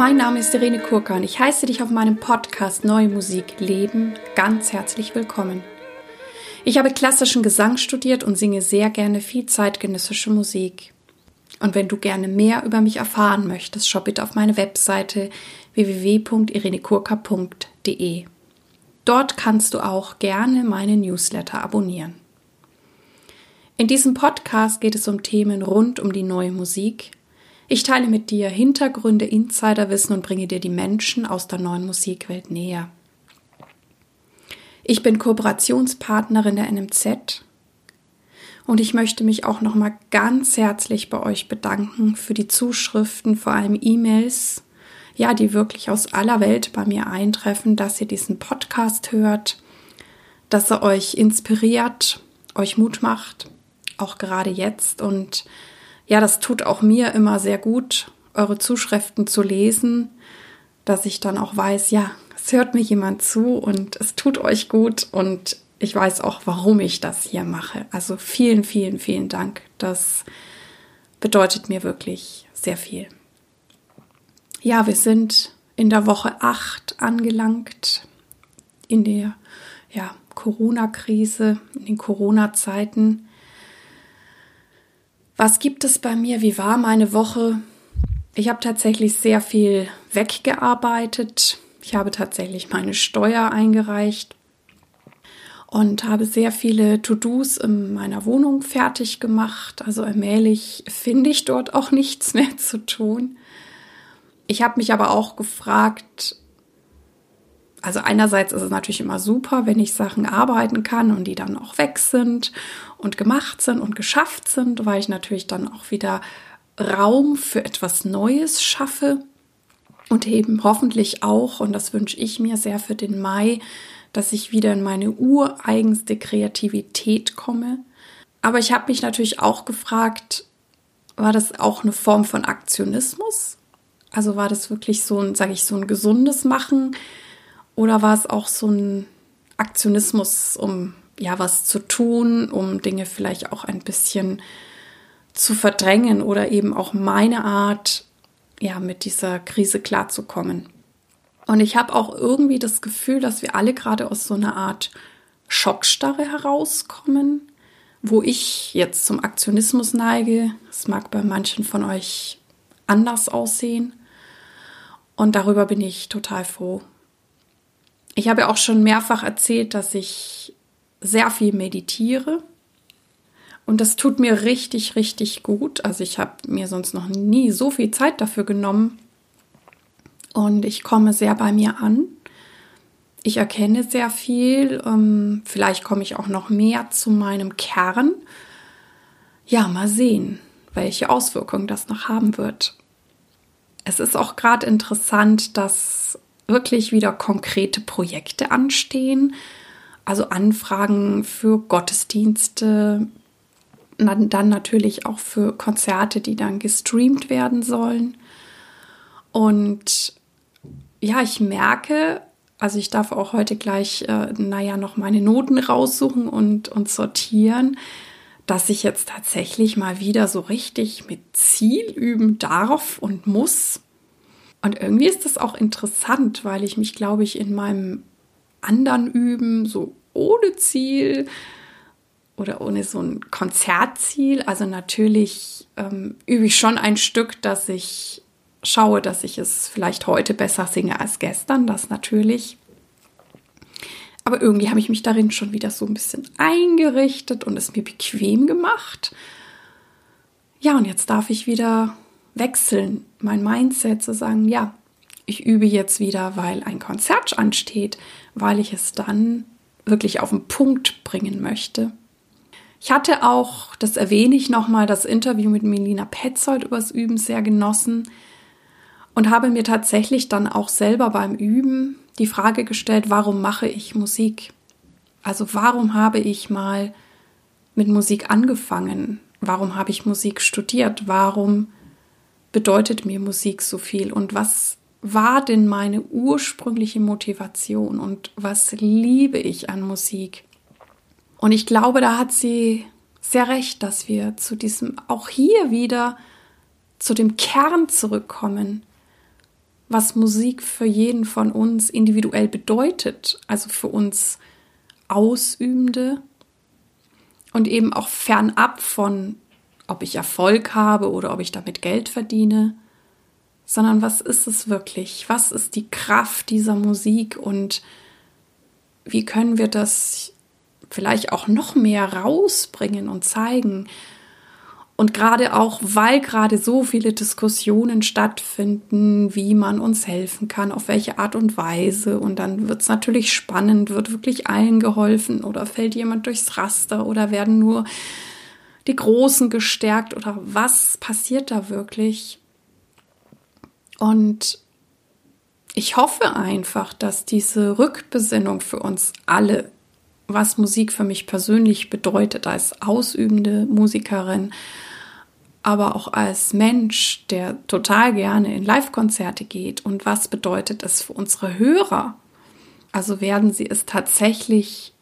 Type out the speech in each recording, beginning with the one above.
Mein Name ist Irene Kurka und ich heiße dich auf meinem Podcast Neue Musik Leben ganz herzlich willkommen. Ich habe klassischen Gesang studiert und singe sehr gerne viel zeitgenössische Musik. Und wenn du gerne mehr über mich erfahren möchtest, schau bitte auf meine Webseite www.irenekurka.de. Dort kannst du auch gerne meine Newsletter abonnieren. In diesem Podcast geht es um Themen rund um die neue Musik, ich teile mit dir Hintergründe, Insiderwissen und bringe dir die Menschen aus der neuen Musikwelt näher. Ich bin Kooperationspartnerin der NMZ und ich möchte mich auch noch mal ganz herzlich bei euch bedanken für die Zuschriften, vor allem E-Mails, ja, die wirklich aus aller Welt bei mir eintreffen, dass ihr diesen Podcast hört, dass er euch inspiriert, euch Mut macht, auch gerade jetzt und ja, das tut auch mir immer sehr gut, eure Zuschriften zu lesen, dass ich dann auch weiß, ja, es hört mir jemand zu und es tut euch gut und ich weiß auch, warum ich das hier mache. Also vielen, vielen, vielen Dank. Das bedeutet mir wirklich sehr viel. Ja, wir sind in der Woche 8 angelangt, in der ja, Corona-Krise, in den Corona-Zeiten. Was gibt es bei mir? Wie war meine Woche? Ich habe tatsächlich sehr viel weggearbeitet. Ich habe tatsächlich meine Steuer eingereicht und habe sehr viele To-Dos in meiner Wohnung fertig gemacht. Also allmählich finde ich dort auch nichts mehr zu tun. Ich habe mich aber auch gefragt, also einerseits ist es natürlich immer super, wenn ich Sachen arbeiten kann und die dann auch weg sind und gemacht sind und geschafft sind, weil ich natürlich dann auch wieder Raum für etwas Neues schaffe und eben hoffentlich auch, und das wünsche ich mir sehr für den Mai, dass ich wieder in meine ureigenste Kreativität komme. Aber ich habe mich natürlich auch gefragt, war das auch eine Form von Aktionismus? Also war das wirklich so ein, sage ich, so ein gesundes Machen? Oder war es auch so ein Aktionismus, um ja was zu tun, um Dinge vielleicht auch ein bisschen zu verdrängen oder eben auch meine Art, ja, mit dieser Krise klarzukommen. Und ich habe auch irgendwie das Gefühl, dass wir alle gerade aus so einer Art Schockstarre herauskommen, wo ich jetzt zum Aktionismus neige. Es mag bei manchen von euch anders aussehen. Und darüber bin ich total froh. Ich habe ja auch schon mehrfach erzählt, dass ich sehr viel meditiere. Und das tut mir richtig, richtig gut. Also ich habe mir sonst noch nie so viel Zeit dafür genommen. Und ich komme sehr bei mir an. Ich erkenne sehr viel. Ähm, vielleicht komme ich auch noch mehr zu meinem Kern. Ja, mal sehen, welche Auswirkungen das noch haben wird. Es ist auch gerade interessant, dass wirklich wieder konkrete Projekte anstehen, also Anfragen für Gottesdienste, dann natürlich auch für Konzerte, die dann gestreamt werden sollen. Und ja, ich merke, also ich darf auch heute gleich, äh, naja, noch meine Noten raussuchen und, und sortieren, dass ich jetzt tatsächlich mal wieder so richtig mit Ziel üben darf und muss. Und irgendwie ist das auch interessant, weil ich mich, glaube ich, in meinem anderen Üben so ohne Ziel oder ohne so ein Konzertziel, also natürlich ähm, übe ich schon ein Stück, dass ich schaue, dass ich es vielleicht heute besser singe als gestern, das natürlich. Aber irgendwie habe ich mich darin schon wieder so ein bisschen eingerichtet und es mir bequem gemacht. Ja, und jetzt darf ich wieder wechseln, mein Mindset zu sagen, ja, ich übe jetzt wieder, weil ein Konzert ansteht, weil ich es dann wirklich auf den Punkt bringen möchte. Ich hatte auch, das erwähne ich nochmal, das Interview mit Melina Petzold übers Üben sehr genossen und habe mir tatsächlich dann auch selber beim Üben die Frage gestellt, warum mache ich Musik? Also warum habe ich mal mit Musik angefangen? Warum habe ich Musik studiert? Warum bedeutet mir Musik so viel und was war denn meine ursprüngliche Motivation und was liebe ich an Musik? Und ich glaube, da hat sie sehr recht, dass wir zu diesem, auch hier wieder zu dem Kern zurückkommen. was Musik für jeden von uns individuell bedeutet, also für uns Ausübende und eben auch fernab von, ob ich Erfolg habe oder ob ich damit Geld verdiene, sondern was ist es wirklich? Was ist die Kraft dieser Musik und wie können wir das vielleicht auch noch mehr rausbringen und zeigen? Und gerade auch, weil gerade so viele Diskussionen stattfinden, wie man uns helfen kann, auf welche Art und Weise. Und dann wird es natürlich spannend, wird wirklich allen geholfen oder fällt jemand durchs Raster oder werden nur die Großen gestärkt oder was passiert da wirklich? Und ich hoffe einfach, dass diese Rückbesinnung für uns alle, was Musik für mich persönlich bedeutet als ausübende Musikerin, aber auch als Mensch, der total gerne in Live-Konzerte geht und was bedeutet es für unsere Hörer? Also werden sie es tatsächlich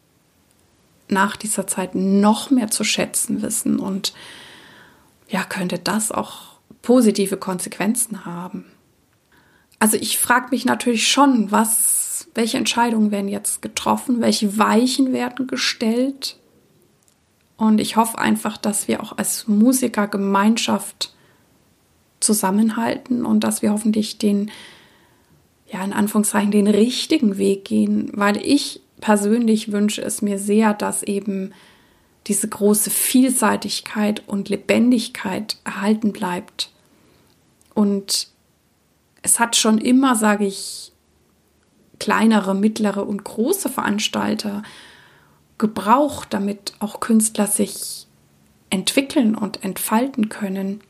nach dieser Zeit noch mehr zu schätzen wissen und ja, könnte das auch positive Konsequenzen haben. Also ich frage mich natürlich schon, was, welche Entscheidungen werden jetzt getroffen, welche Weichen werden gestellt, und ich hoffe einfach, dass wir auch als Musikergemeinschaft zusammenhalten und dass wir hoffentlich den, ja, in Anführungszeichen, den richtigen Weg gehen, weil ich persönlich wünsche es mir sehr, dass eben diese große Vielseitigkeit und Lebendigkeit erhalten bleibt. Und es hat schon immer, sage ich, kleinere, mittlere und große Veranstalter gebraucht, damit auch Künstler sich entwickeln und entfalten können.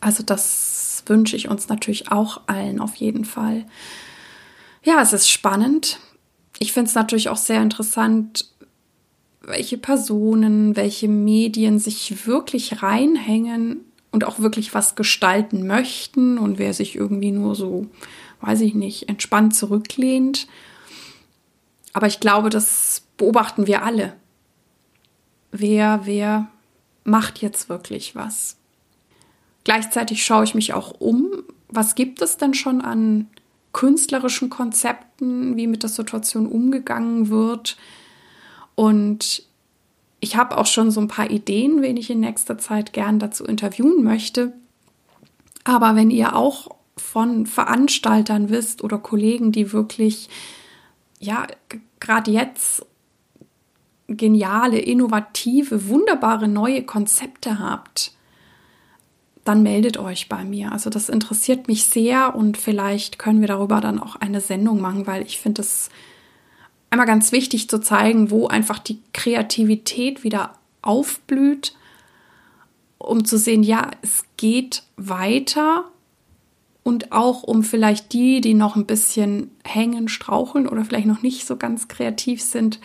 Also das wünsche ich uns natürlich auch allen auf jeden Fall. Ja, es ist spannend. Ich finde es natürlich auch sehr interessant, welche Personen, welche Medien sich wirklich reinhängen und auch wirklich was gestalten möchten und wer sich irgendwie nur so, weiß ich nicht, entspannt zurücklehnt. Aber ich glaube, das beobachten wir alle. Wer, wer macht jetzt wirklich was? Gleichzeitig schaue ich mich auch um, was gibt es denn schon an künstlerischen Konzepten, wie mit der Situation umgegangen wird. Und ich habe auch schon so ein paar Ideen, wen ich in nächster Zeit gern dazu interviewen möchte. Aber wenn ihr auch von Veranstaltern wisst oder Kollegen, die wirklich ja gerade jetzt geniale, innovative, wunderbare neue Konzepte habt, dann meldet euch bei mir. Also das interessiert mich sehr und vielleicht können wir darüber dann auch eine Sendung machen, weil ich finde es einmal ganz wichtig zu zeigen, wo einfach die Kreativität wieder aufblüht, um zu sehen, ja, es geht weiter und auch um vielleicht die, die noch ein bisschen hängen, straucheln oder vielleicht noch nicht so ganz kreativ sind,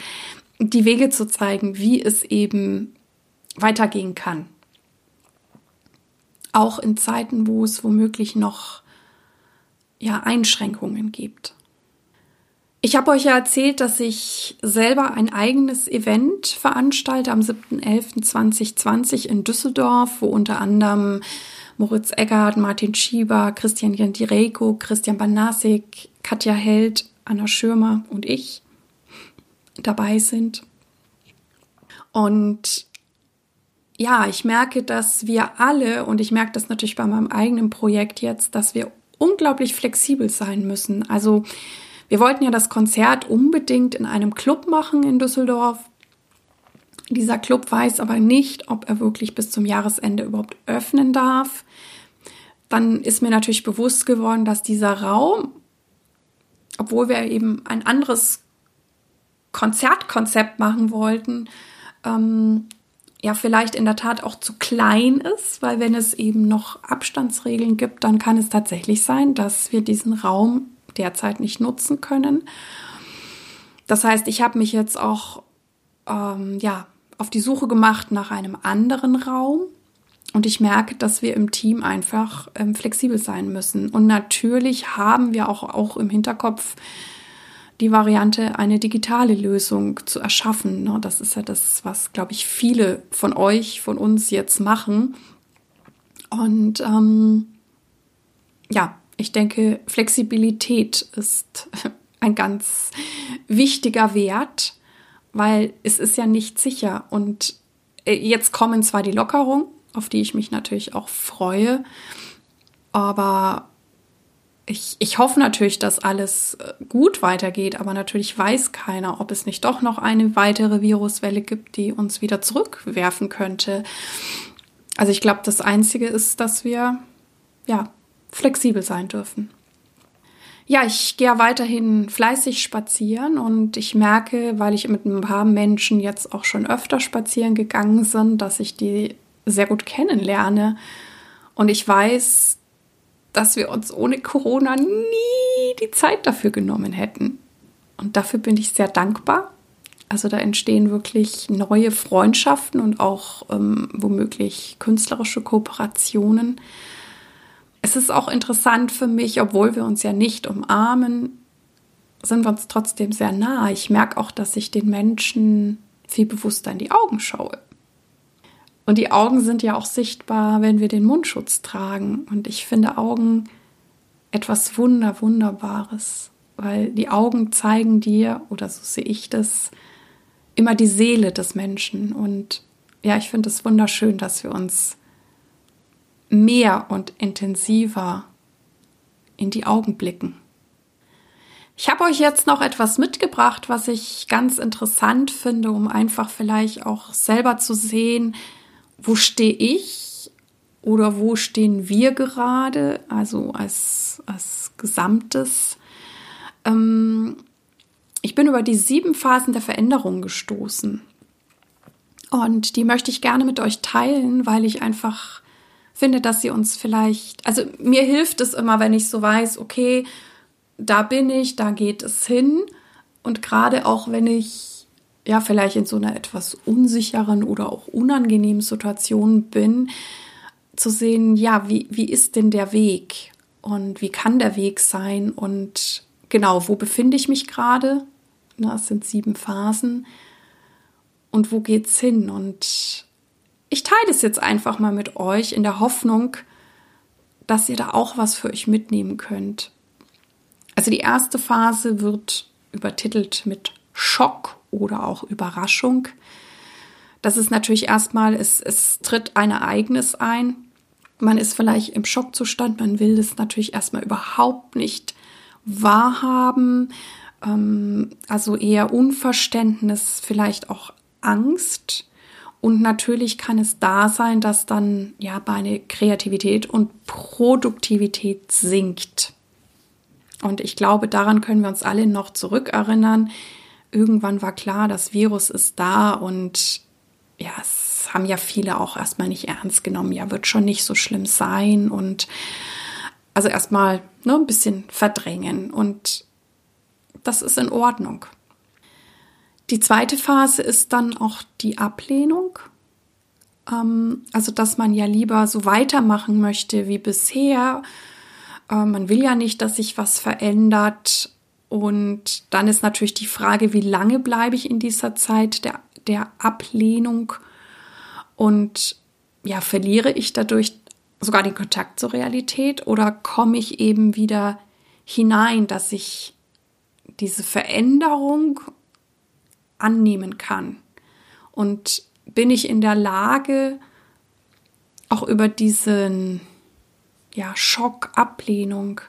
die Wege zu zeigen, wie es eben weitergehen kann. Auch in Zeiten, wo es womöglich noch ja, Einschränkungen gibt. Ich habe euch ja erzählt, dass ich selber ein eigenes Event veranstalte am 7.11.2020 in Düsseldorf, wo unter anderem Moritz Eggert, Martin Schieber, Christian Jendireko, Christian Banasik, Katja Held, Anna Schirmer und ich dabei sind. Und ja, ich merke, dass wir alle, und ich merke das natürlich bei meinem eigenen Projekt jetzt, dass wir unglaublich flexibel sein müssen. Also wir wollten ja das Konzert unbedingt in einem Club machen in Düsseldorf. Dieser Club weiß aber nicht, ob er wirklich bis zum Jahresende überhaupt öffnen darf. Dann ist mir natürlich bewusst geworden, dass dieser Raum, obwohl wir eben ein anderes Konzertkonzept machen wollten, ähm, ja vielleicht in der Tat auch zu klein ist, weil wenn es eben noch Abstandsregeln gibt, dann kann es tatsächlich sein, dass wir diesen Raum derzeit nicht nutzen können. Das heißt, ich habe mich jetzt auch ähm, ja auf die Suche gemacht nach einem anderen Raum und ich merke, dass wir im Team einfach ähm, flexibel sein müssen. Und natürlich haben wir auch, auch im Hinterkopf die Variante, eine digitale Lösung zu erschaffen. Das ist ja das, was, glaube ich, viele von euch, von uns jetzt machen. Und ähm, ja, Ich denke, Flexibilität ist ein ganz wichtiger Wert, weil es ist ja nicht sicher. Und äh, jetzt kommen zwar die Lockerungen, auf die ich mich natürlich auch freue, aber ich, ich hoffe natürlich, dass alles äh, gut weitergeht, aber natürlich weiß keiner, ob es nicht doch noch eine weitere Viruswelle gibt, die uns wieder zurückwerfen könnte. Also ich glaube, das Einzige ist, dass wir ja flexibel sein dürfen. Ja, ich gehe weiterhin fleißig spazieren und ich merke, weil ich mit ein paar Menschen jetzt auch schon öfter spazieren gegangen sind, dass ich die sehr gut kennenlerne. Und ich weiß, dass wir uns ohne Corona nie die Zeit dafür genommen hätten. Und dafür bin ich sehr dankbar. Also da entstehen wirklich neue Freundschaften und auch ähm, womöglich künstlerische Kooperationen. Es ist auch interessant für mich, obwohl wir uns ja nicht umarmen, sind wir uns trotzdem sehr nah. Ich merke auch, dass ich den Menschen viel bewusster in die Augen schaue. Und die Augen sind ja auch sichtbar, wenn wir den Mundschutz tragen. Und ich finde Augen etwas Wunder, Wunderbares, weil die Augen zeigen dir, oder so sehe ich das, immer die Seele des Menschen. Und ja, ich finde es wunderschön, dass wir uns mehr und intensiver in die Augen blicken. Ich habe euch jetzt noch etwas mitgebracht, was ich ganz interessant finde, um einfach vielleicht auch selber zu sehen, wo stehe ich oder wo stehen wir gerade, also als, als Gesamtes. Ähm, ich bin über die sieben Phasen der Veränderung gestoßen. Und die möchte ich gerne mit euch teilen, weil ich einfach finde, dass sie uns vielleicht, also mir hilft es immer, wenn ich so weiß, okay, da bin ich, da geht es hin. Und gerade auch wenn ich ja vielleicht in so einer etwas unsicheren oder auch unangenehmen Situation bin, zu sehen, ja, wie, wie ist denn der Weg und wie kann der Weg sein und genau, wo befinde ich mich gerade? Na, es sind sieben Phasen und wo geht's hin? Und ich teile es jetzt einfach mal mit euch in der Hoffnung, dass ihr da auch was für euch mitnehmen könnt. Also die erste Phase wird übertitelt mit Schock oder auch Überraschung. Das ist natürlich erstmal, es, es tritt ein Ereignis ein. Man ist vielleicht im Schockzustand, man will es natürlich erstmal überhaupt nicht wahrhaben. Ähm, also eher Unverständnis, vielleicht auch Angst. Und natürlich kann es da sein, dass dann ja meine Kreativität und Produktivität sinkt. Und ich glaube, daran können wir uns alle noch zurückerinnern irgendwann war klar, das Virus ist da und ja, es haben ja viele auch erstmal nicht ernst genommen. Ja, wird schon nicht so schlimm sein und also erstmal ne, ein bisschen verdrängen und das ist in Ordnung. Die zweite Phase ist dann auch die Ablehnung. Ähm, also, dass man ja lieber so weitermachen möchte wie bisher. Äh, man will ja nicht, dass sich was verändert. Und dann ist natürlich die Frage, wie lange bleibe ich in dieser Zeit der, der Ablehnung und ja, verliere ich dadurch sogar den Kontakt zur Realität oder komme ich eben wieder hinein, dass ich diese Veränderung annehmen kann? Und bin ich in der Lage, auch über diesen ja, Schock, Ablehnung,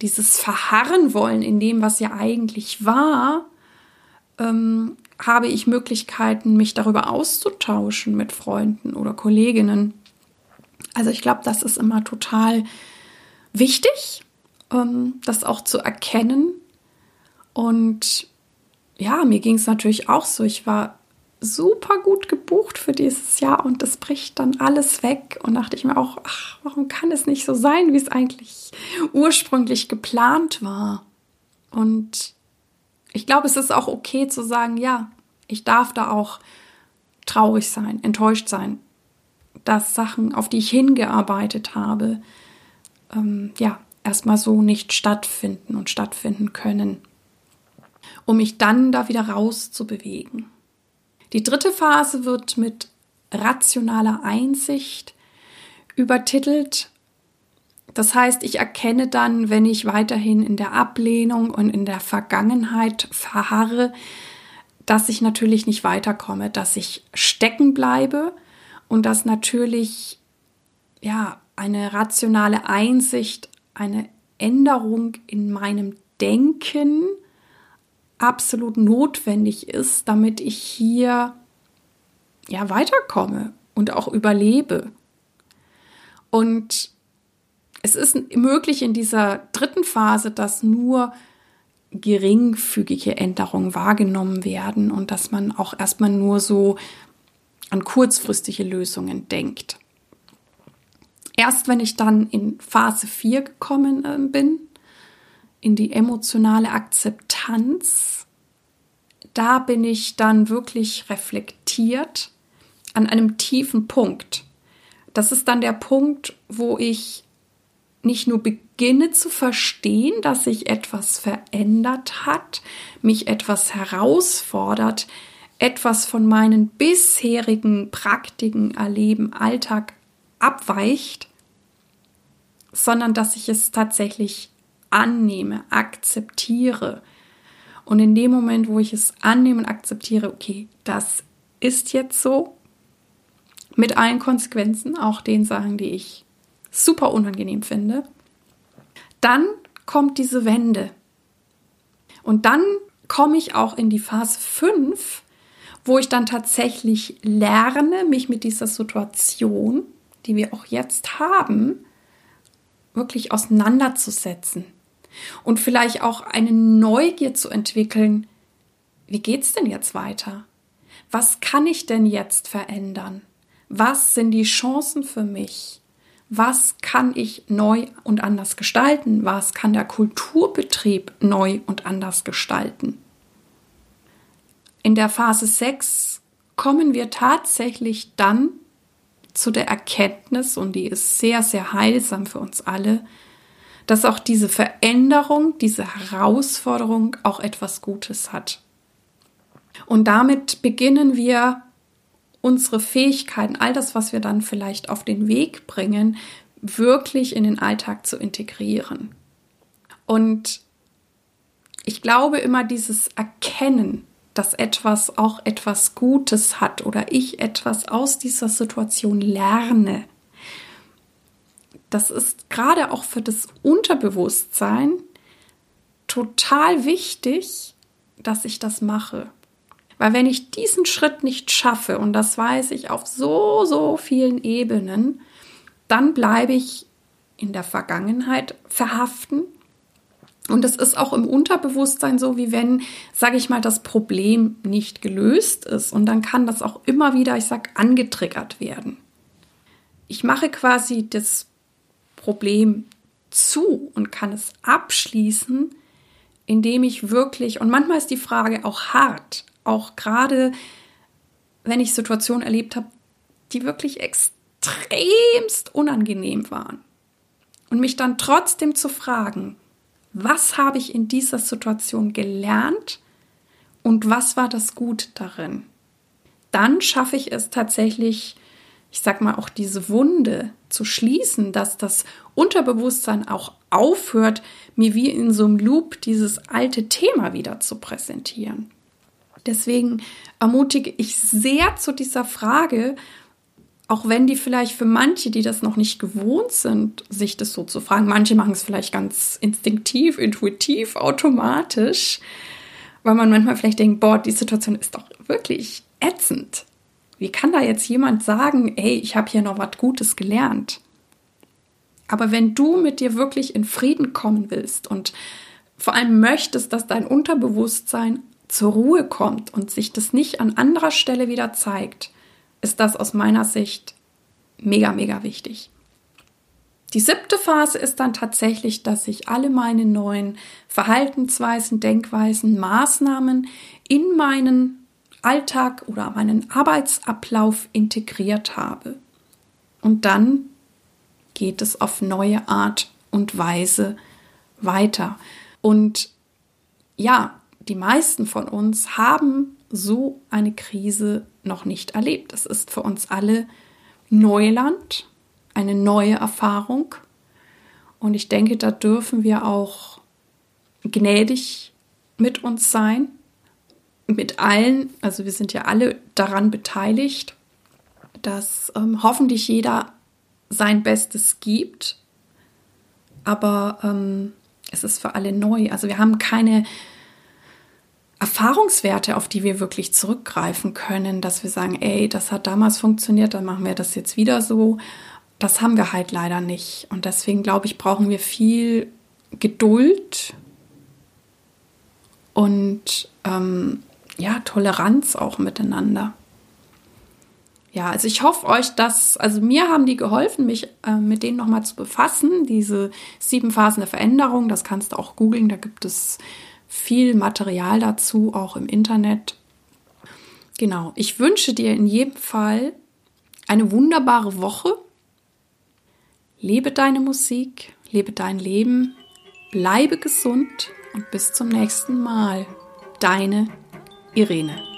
dieses Verharren wollen in dem, was ja eigentlich war, ähm, habe ich Möglichkeiten, mich darüber auszutauschen mit Freunden oder Kolleginnen. Also ich glaube, das ist immer total wichtig, ähm, das auch zu erkennen. Und ja, mir ging es natürlich auch so. Ich war super gut gebucht für dieses Jahr und das bricht dann alles weg. Und dachte ich mir auch, ach, warum kann es nicht so sein, wie es eigentlich ursprünglich geplant war? Und ich glaube, es ist auch okay zu sagen, ja, ich darf da auch traurig sein, enttäuscht sein, dass Sachen, auf die ich hingearbeitet habe, ähm, ja, erstmal so nicht stattfinden und stattfinden können, um mich dann da wieder rauszubewegen. Die dritte Phase wird mit rationaler Einsicht übertitelt. Das heißt, ich erkenne dann, wenn ich weiterhin in der Ablehnung und in der Vergangenheit verharre, dass ich natürlich nicht weiterkomme, dass ich stecken bleibe und dass natürlich ja eine rationale Einsicht, eine Änderung in meinem Denken absolut notwendig ist, damit ich hier ja weiterkomme und auch überlebe. Und es ist möglich in dieser dritten Phase, dass nur geringfügige Änderungen wahrgenommen werden und dass man auch erstmal nur so an kurzfristige Lösungen denkt. Erst wenn ich dann in Phase 4 gekommen äh, bin, in die emotionale Akzeptanz, da bin ich dann wirklich reflektiert an einem tiefen Punkt. Das ist dann der Punkt, wo ich nicht nur beginne zu verstehen, dass sich etwas verändert hat, mich etwas herausfordert, etwas von meinen bisherigen Praktiken, Erleben, Alltag abweicht, sondern dass ich es tatsächlich annehme, akzeptiere. Und in dem Moment, wo ich es annehme und akzeptiere, okay, das ist jetzt so, mit allen Konsequenzen, auch den Sachen, die ich super unangenehm finde, dann kommt diese Wende. Und dann komme ich auch in die Phase 5, wo ich dann tatsächlich lerne, mich mit dieser Situation, die wir auch jetzt haben, wirklich auseinanderzusetzen und vielleicht auch eine Neugier zu entwickeln. Wie geht's denn jetzt weiter? Was kann ich denn jetzt verändern? Was sind die Chancen für mich? Was kann ich neu und anders gestalten? Was kann der Kulturbetrieb neu und anders gestalten? In der Phase 6 kommen wir tatsächlich dann zu der Erkenntnis, und die ist sehr, sehr heilsam für uns alle, dass auch diese Veränderung, diese Herausforderung auch etwas Gutes hat. Und damit beginnen wir unsere Fähigkeiten, all das, was wir dann vielleicht auf den Weg bringen, wirklich in den Alltag zu integrieren. Und ich glaube immer dieses Erkennen, dass etwas auch etwas Gutes hat oder ich etwas aus dieser Situation lerne. Das ist gerade auch für das Unterbewusstsein total wichtig, dass ich das mache. Weil wenn ich diesen Schritt nicht schaffe, und das weiß ich auf so, so vielen Ebenen, dann bleibe ich in der Vergangenheit verhaften. Und es ist auch im Unterbewusstsein so, wie wenn, sage ich mal, das Problem nicht gelöst ist. Und dann kann das auch immer wieder, ich sage, angetriggert werden. Ich mache quasi das Problem zu und kann es abschließen, indem ich wirklich, und manchmal ist die Frage auch hart, auch gerade wenn ich Situationen erlebt habe, die wirklich extremst unangenehm waren. Und mich dann trotzdem zu fragen, was habe ich in dieser Situation gelernt und was war das Gut darin? Dann schaffe ich es tatsächlich, ich sag mal, auch diese Wunde zu schließen, dass das Unterbewusstsein auch aufhört, mir wie in so einem Loop dieses alte Thema wieder zu präsentieren. Deswegen ermutige ich sehr zu dieser Frage, auch wenn die vielleicht für manche, die das noch nicht gewohnt sind, sich das so zu fragen, manche machen es vielleicht ganz instinktiv, intuitiv, automatisch, weil man manchmal vielleicht denkt, boah, die Situation ist doch wirklich ätzend. Wie kann da jetzt jemand sagen, ey, ich habe hier noch was Gutes gelernt? Aber wenn du mit dir wirklich in Frieden kommen willst und vor allem möchtest, dass dein Unterbewusstsein zur Ruhe kommt und sich das nicht an anderer Stelle wieder zeigt, ist das aus meiner Sicht mega, mega wichtig. Die siebte Phase ist dann tatsächlich, dass ich alle meine neuen Verhaltensweisen, Denkweisen, Maßnahmen in meinen Alltag oder meinen Arbeitsablauf integriert habe. Und dann geht es auf neue Art und Weise weiter. Und ja, die meisten von uns haben so eine Krise noch nicht erlebt. Es ist für uns alle Neuland, eine neue Erfahrung. Und ich denke, da dürfen wir auch gnädig mit uns sein, mit allen. Also wir sind ja alle daran beteiligt, dass ähm, hoffentlich jeder sein Bestes gibt. Aber ähm, es ist für alle neu. Also wir haben keine Erfahrungswerte, auf die wir wirklich zurückgreifen können, dass wir sagen, ey, das hat damals funktioniert, dann machen wir das jetzt wieder so. Das haben wir halt leider nicht. Und deswegen glaube ich, brauchen wir viel Geduld und ähm, ja, Toleranz auch miteinander. Ja, also ich hoffe euch, dass, also mir haben die geholfen, mich äh, mit denen nochmal zu befassen. Diese sieben Phasen der Veränderung, das kannst du auch googeln, da gibt es viel Material dazu, auch im Internet. Genau, ich wünsche dir in jedem Fall eine wunderbare Woche. Lebe deine Musik, lebe dein Leben, bleibe gesund und bis zum nächsten Mal. Deine Irene.